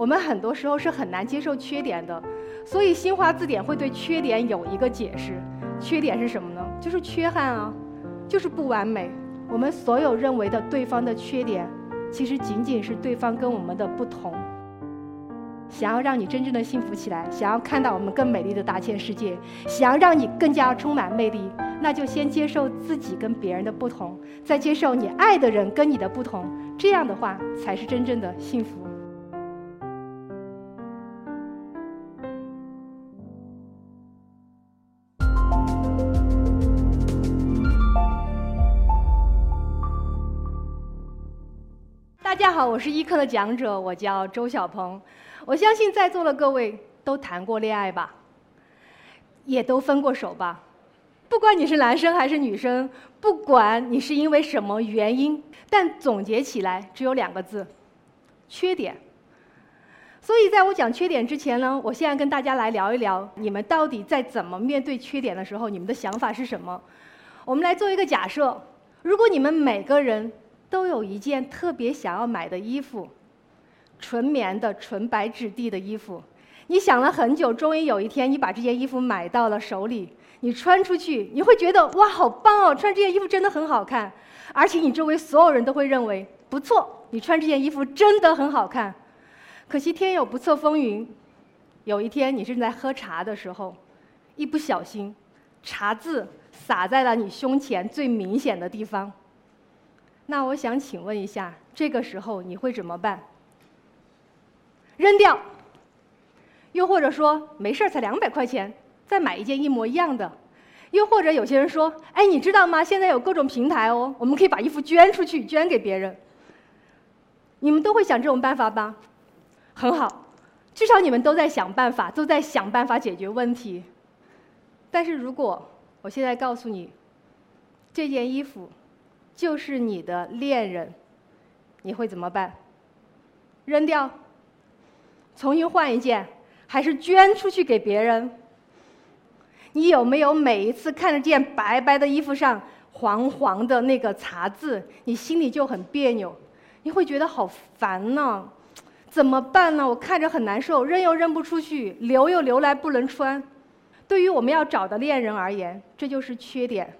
我们很多时候是很难接受缺点的，所以新华字典会对缺点有一个解释。缺点是什么呢？就是缺憾啊，就是不完美。我们所有认为的对方的缺点，其实仅仅是对方跟我们的不同。想要让你真正的幸福起来，想要看到我们更美丽的大千世界，想要让你更加充满魅力，那就先接受自己跟别人的不同，再接受你爱的人跟你的不同，这样的话才是真正的幸福。大家好，我是一课的讲者，我叫周小鹏。我相信在座的各位都谈过恋爱吧，也都分过手吧。不管你是男生还是女生，不管你是因为什么原因，但总结起来只有两个字：缺点。所以在我讲缺点之前呢，我现在跟大家来聊一聊，你们到底在怎么面对缺点的时候，你们的想法是什么？我们来做一个假设：如果你们每个人都有一件特别想要买的衣服。纯棉的、纯白质地的衣服，你想了很久，终于有一天你把这件衣服买到了手里，你穿出去，你会觉得哇，好棒哦！穿这件衣服真的很好看，而且你周围所有人都会认为不错，你穿这件衣服真的很好看。可惜天有不测风云，有一天你正在喝茶的时候，一不小心，茶渍洒在了你胸前最明显的地方。那我想请问一下，这个时候你会怎么办？扔掉，又或者说没事儿，才两百块钱，再买一件一模一样的。又或者有些人说：“哎，你知道吗？现在有各种平台哦，我们可以把衣服捐出去，捐给别人。”你们都会想这种办法吧？很好，至少你们都在想办法，都在想办法解决问题。但是如果我现在告诉你，这件衣服就是你的恋人，你会怎么办？扔掉？重新换一件，还是捐出去给别人？你有没有每一次看着这件白白的衣服上黄黄的那个茶渍，你心里就很别扭？你会觉得好烦呢？怎么办呢？我看着很难受，扔又扔不出去，留又留来不能穿。对于我们要找的恋人而言，这就是缺点。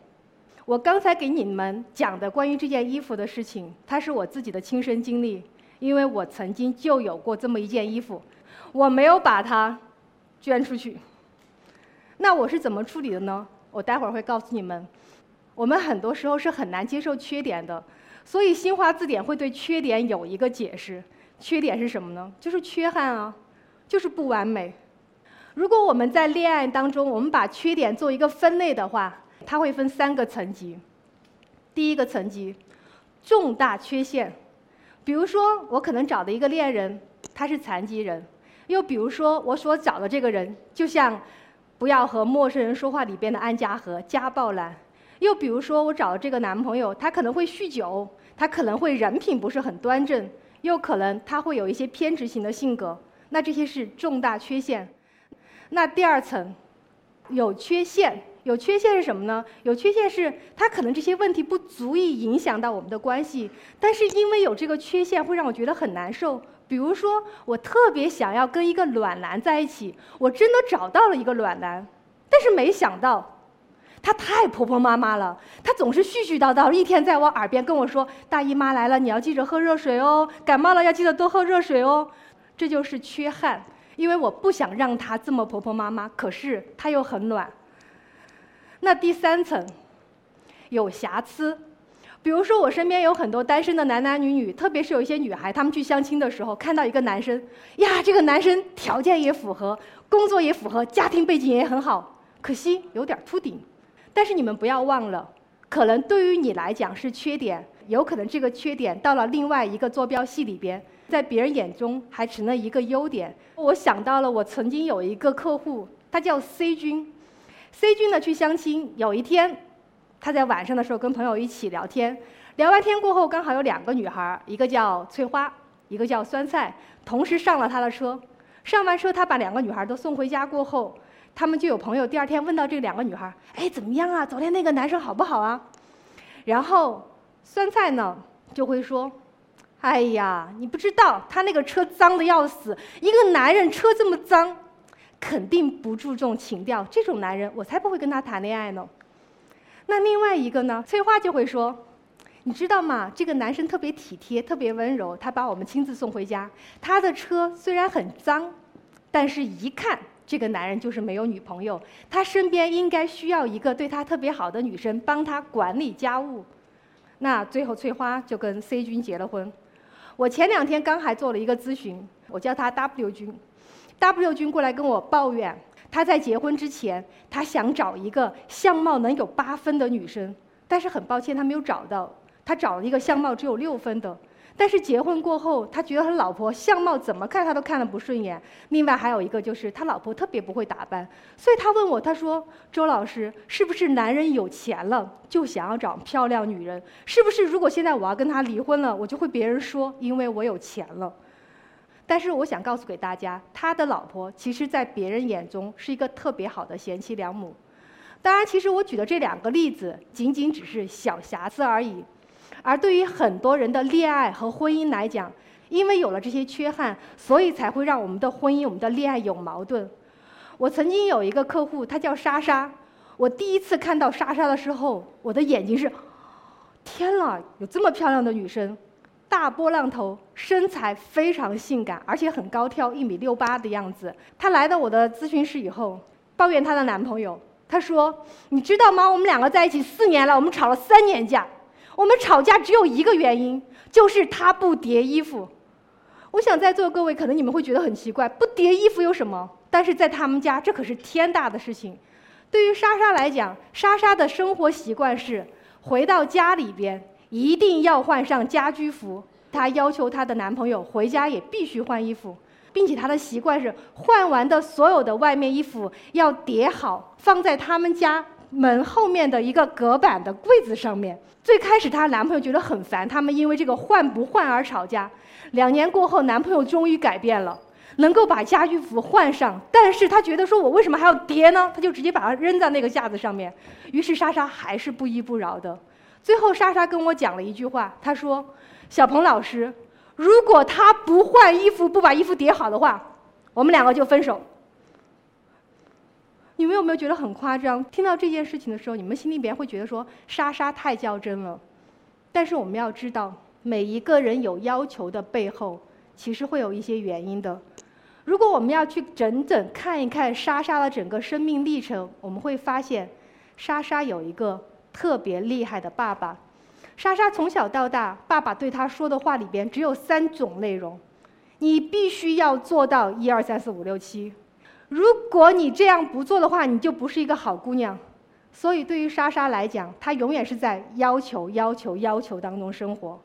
我刚才给你们讲的关于这件衣服的事情，它是我自己的亲身经历。因为我曾经就有过这么一件衣服，我没有把它捐出去。那我是怎么处理的呢？我待会儿会告诉你们。我们很多时候是很难接受缺点的，所以新华字典会对缺点有一个解释。缺点是什么呢？就是缺憾啊，就是不完美。如果我们在恋爱当中，我们把缺点做一个分类的话，它会分三个层级。第一个层级，重大缺陷。比如说，我可能找的一个恋人，他是残疾人；又比如说，我所找的这个人，就像《不要和陌生人说话》里边的安家和家暴男；又比如说，我找的这个男朋友，他可能会酗酒，他可能会人品不是很端正，又可能他会有一些偏执型的性格。那这些是重大缺陷。那第二层，有缺陷。有缺陷是什么呢？有缺陷是他可能这些问题不足以影响到我们的关系，但是因为有这个缺陷会让我觉得很难受。比如说，我特别想要跟一个暖男在一起，我真的找到了一个暖男，但是没想到，他太婆婆妈妈了，他总是絮絮叨叨，一天在我耳边跟我说：“大姨妈来了，你要记着喝热水哦；感冒了要记得多喝热水哦。”这就是缺憾，因为我不想让他这么婆婆妈妈，可是他又很暖。那第三层有瑕疵，比如说我身边有很多单身的男男女女，特别是有一些女孩，她们去相亲的时候看到一个男生，呀，这个男生条件也符合，工作也符合，家庭背景也很好，可惜有点秃顶。但是你们不要忘了，可能对于你来讲是缺点，有可能这个缺点到了另外一个坐标系里边，在别人眼中还成了一个优点。我想到了，我曾经有一个客户，他叫 C 君。C 君呢去相亲，有一天，他在晚上的时候跟朋友一起聊天，聊完天过后，刚好有两个女孩，一个叫翠花，一个叫酸菜，同时上了他的车。上完车，他把两个女孩都送回家过后，他们就有朋友第二天问到这两个女孩：“哎，怎么样啊？昨天那个男生好不好啊？”然后酸菜呢就会说：“哎呀，你不知道，他那个车脏的要死。一个男人车这么脏，肯定不注重情调。这种男人，我才不会跟他谈恋爱呢。那另外一个呢？翠花就会说：“你知道吗？这个男生特别体贴，特别温柔，他把我们亲自送回家。他的车虽然很脏，但是一看这个男人就是没有女朋友。他身边应该需要一个对他特别好的女生，帮他管理家务。那最后，翠花就跟 C 君结了婚。”我前两天刚还做了一个咨询，我叫他 W 君，W 君过来跟我抱怨，他在结婚之前，他想找一个相貌能有八分的女生，但是很抱歉他没有找到，他找了一个相貌只有六分的。但是结婚过后，他觉得他老婆相貌怎么看他都看得不顺眼。另外还有一个就是他老婆特别不会打扮，所以他问我，他说：“周老师，是不是男人有钱了就想要找漂亮女人？是不是如果现在我要跟他离婚了，我就会别人说因为我有钱了？”但是我想告诉给大家，他的老婆其实在别人眼中是一个特别好的贤妻良母。当然，其实我举的这两个例子仅仅只是小瑕疵而已。而对于很多人的恋爱和婚姻来讲，因为有了这些缺憾，所以才会让我们的婚姻、我们的恋爱有矛盾。我曾经有一个客户，她叫莎莎。我第一次看到莎莎的时候，我的眼睛是：天呐，有这么漂亮的女生，大波浪头，身材非常性感，而且很高挑，一米六八的样子。她来到我的咨询室以后，抱怨她的男朋友。她说：“你知道吗？我们两个在一起四年了，我们吵了三年架。”我们吵架只有一个原因，就是他不叠衣服。我想在座的各位可能你们会觉得很奇怪，不叠衣服有什么？但是在他们家这可是天大的事情。对于莎莎来讲，莎莎的生活习惯是回到家里边一定要换上家居服。她要求她的男朋友回家也必须换衣服，并且她的习惯是换完的所有的外面衣服要叠好，放在他们家。门后面的一个隔板的柜子上面。最开始她男朋友觉得很烦，他们因为这个换不换而吵架。两年过后，男朋友终于改变了，能够把家居服换上。但是他觉得说，我为什么还要叠呢？他就直接把它扔在那个架子上面。于是莎莎还是不依不饶的。最后莎莎跟我讲了一句话，她说：“小鹏老师，如果他不换衣服，不把衣服叠好的话，我们两个就分手。”你们有没有觉得很夸张？听到这件事情的时候，你们心里边会觉得说莎莎太较真了。但是我们要知道，每一个人有要求的背后，其实会有一些原因的。如果我们要去整整看一看莎莎的整个生命历程，我们会发现，莎莎有一个特别厉害的爸爸。莎莎从小到大，爸爸对她说的话里边只有三种内容：你必须要做到一二三四五六七。如果你这样不做的话，你就不是一个好姑娘。所以，对于莎莎来讲，她永远是在要求、要求、要求当中生活。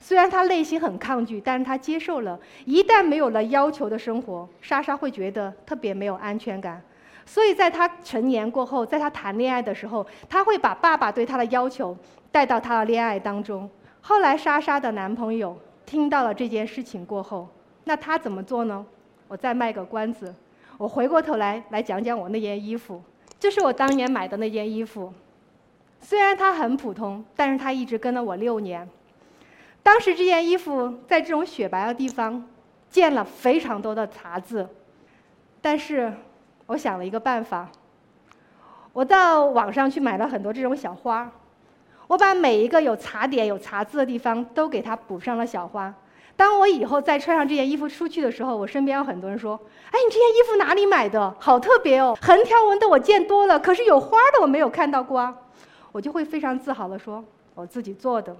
虽然她内心很抗拒，但是她接受了。一旦没有了要求的生活，莎莎会觉得特别没有安全感。所以，在她成年过后，在她谈恋爱的时候，她会把爸爸对她的要求带到她的恋爱当中。后来，莎莎的男朋友听到了这件事情过后，那他怎么做呢？我再卖个关子。我回过头来来讲讲我那件衣服，这是我当年买的那件衣服，虽然它很普通，但是它一直跟了我六年。当时这件衣服在这种雪白的地方见了非常多的茶渍，但是我想了一个办法，我到网上去买了很多这种小花，我把每一个有茶点、有茶渍的地方都给它补上了小花。当我以后再穿上这件衣服出去的时候，我身边有很多人说：“哎，你这件衣服哪里买的？好特别哦！横条纹的我见多了，可是有花的我没有看到过啊。”我就会非常自豪地说：“我自己做的。”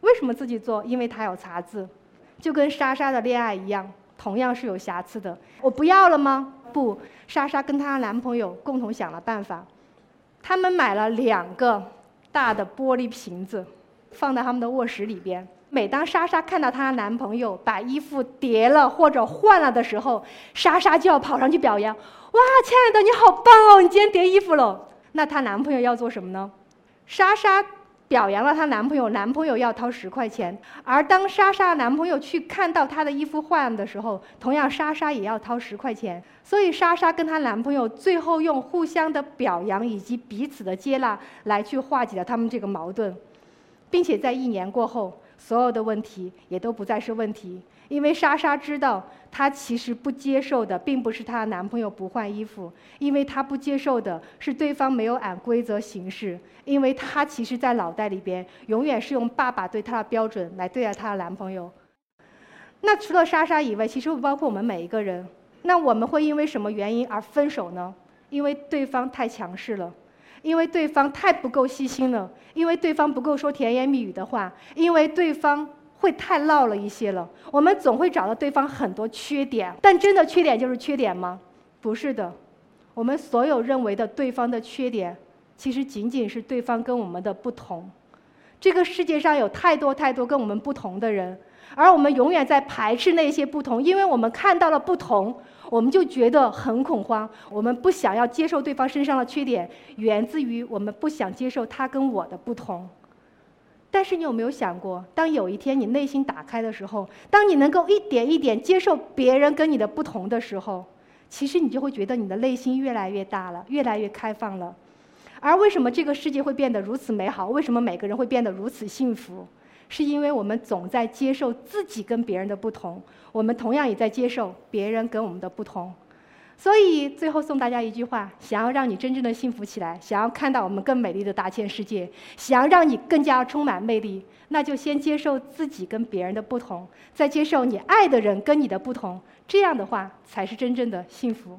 为什么自己做？因为它有茶渍，就跟莎莎的恋爱一样，同样是有瑕疵的。我不要了吗？不，莎莎跟她男朋友共同想了办法，他们买了两个大的玻璃瓶子，放在他们的卧室里边。每当莎莎看到她男朋友把衣服叠了或者换了的时候，莎莎就要跑上去表扬：“哇，亲爱的，你好棒哦，你今天叠衣服了。”那她男朋友要做什么呢？莎莎表扬了她男朋友，男朋友要掏十块钱。而当莎莎男朋友去看到她的衣服换的时候，同样莎莎也要掏十块钱。所以莎莎跟她男朋友最后用互相的表扬以及彼此的接纳来去化解了他们这个矛盾，并且在一年过后。所有的问题也都不再是问题。因为莎莎知道，她其实不接受的并不是她男朋友不换衣服，因为她不接受的是对方没有按规则行事，因为她其实，在脑袋里边永远是用爸爸对她的标准来对待她的男朋友。那除了莎莎以外，其实包括我们每一个人。那我们会因为什么原因而分手呢？因为对方太强势了，因为对方太不够细心了，因为对方不够说甜言蜜语的话，因为对方。会太唠了一些了。我们总会找到对方很多缺点，但真的缺点就是缺点吗？不是的。我们所有认为的对方的缺点，其实仅仅是对方跟我们的不同。这个世界上有太多太多跟我们不同的人，而我们永远在排斥那些不同，因为我们看到了不同，我们就觉得很恐慌。我们不想要接受对方身上的缺点，源自于我们不想接受他跟我的不同。但是你有没有想过，当有一天你内心打开的时候，当你能够一点一点接受别人跟你的不同的时候，其实你就会觉得你的内心越来越大了，越来越开放了。而为什么这个世界会变得如此美好？为什么每个人会变得如此幸福？是因为我们总在接受自己跟别人的不同，我们同样也在接受别人跟我们的不同。所以最后送大家一句话：想要让你真正的幸福起来，想要看到我们更美丽的大千世界，想要让你更加充满魅力，那就先接受自己跟别人的不同，再接受你爱的人跟你的不同，这样的话才是真正的幸福。